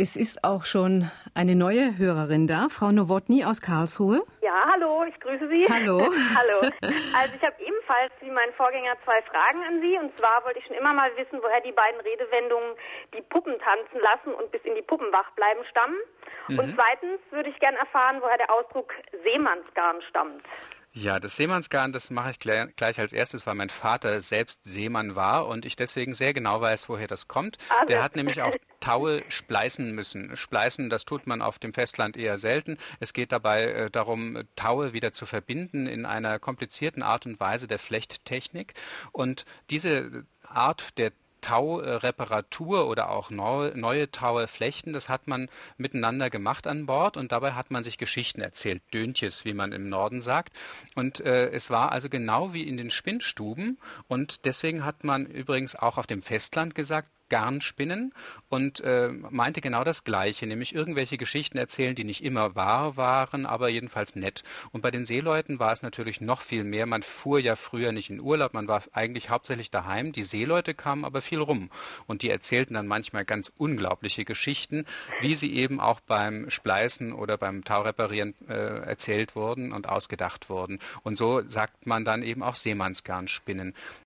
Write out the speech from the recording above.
Es ist auch schon eine neue Hörerin da, Frau Nowotny aus Karlsruhe. Ja, hallo, ich grüße Sie. Hallo. hallo. Also ich habe ebenfalls wie mein Vorgänger zwei Fragen an Sie. Und zwar wollte ich schon immer mal wissen, woher die beiden Redewendungen die Puppen tanzen lassen und bis in die Puppen wach bleiben stammen. Mhm. Und zweitens würde ich gerne erfahren, woher der Ausdruck Seemannsgarn stammt. Ja, das Seemannsgarn, das mache ich gleich als erstes, weil mein Vater selbst Seemann war und ich deswegen sehr genau weiß, woher das kommt. Also. Der hat nämlich auch Taue spleißen müssen. Spleißen, das tut man auf dem Festland eher selten. Es geht dabei äh, darum, Taue wieder zu verbinden in einer komplizierten Art und Weise der Flechttechnik. Und diese Art der Taureparatur oder auch neue, Taue flechten, das hat man miteinander gemacht an Bord und dabei hat man sich Geschichten erzählt, Döntjes, wie man im Norden sagt. Und äh, es war also genau wie in den Spinnstuben und deswegen hat man übrigens auch auf dem Festland gesagt, Garnspinnen und äh, meinte genau das Gleiche, nämlich irgendwelche Geschichten erzählen, die nicht immer wahr waren, aber jedenfalls nett. Und bei den Seeleuten war es natürlich noch viel mehr. Man fuhr ja früher nicht in Urlaub, man war eigentlich hauptsächlich daheim. Die Seeleute kamen aber viel rum und die erzählten dann manchmal ganz unglaubliche Geschichten, wie sie eben auch beim Spleißen oder beim Taureparieren äh, erzählt wurden und ausgedacht wurden. Und so sagt man dann eben auch Seemannsgarnspinnen.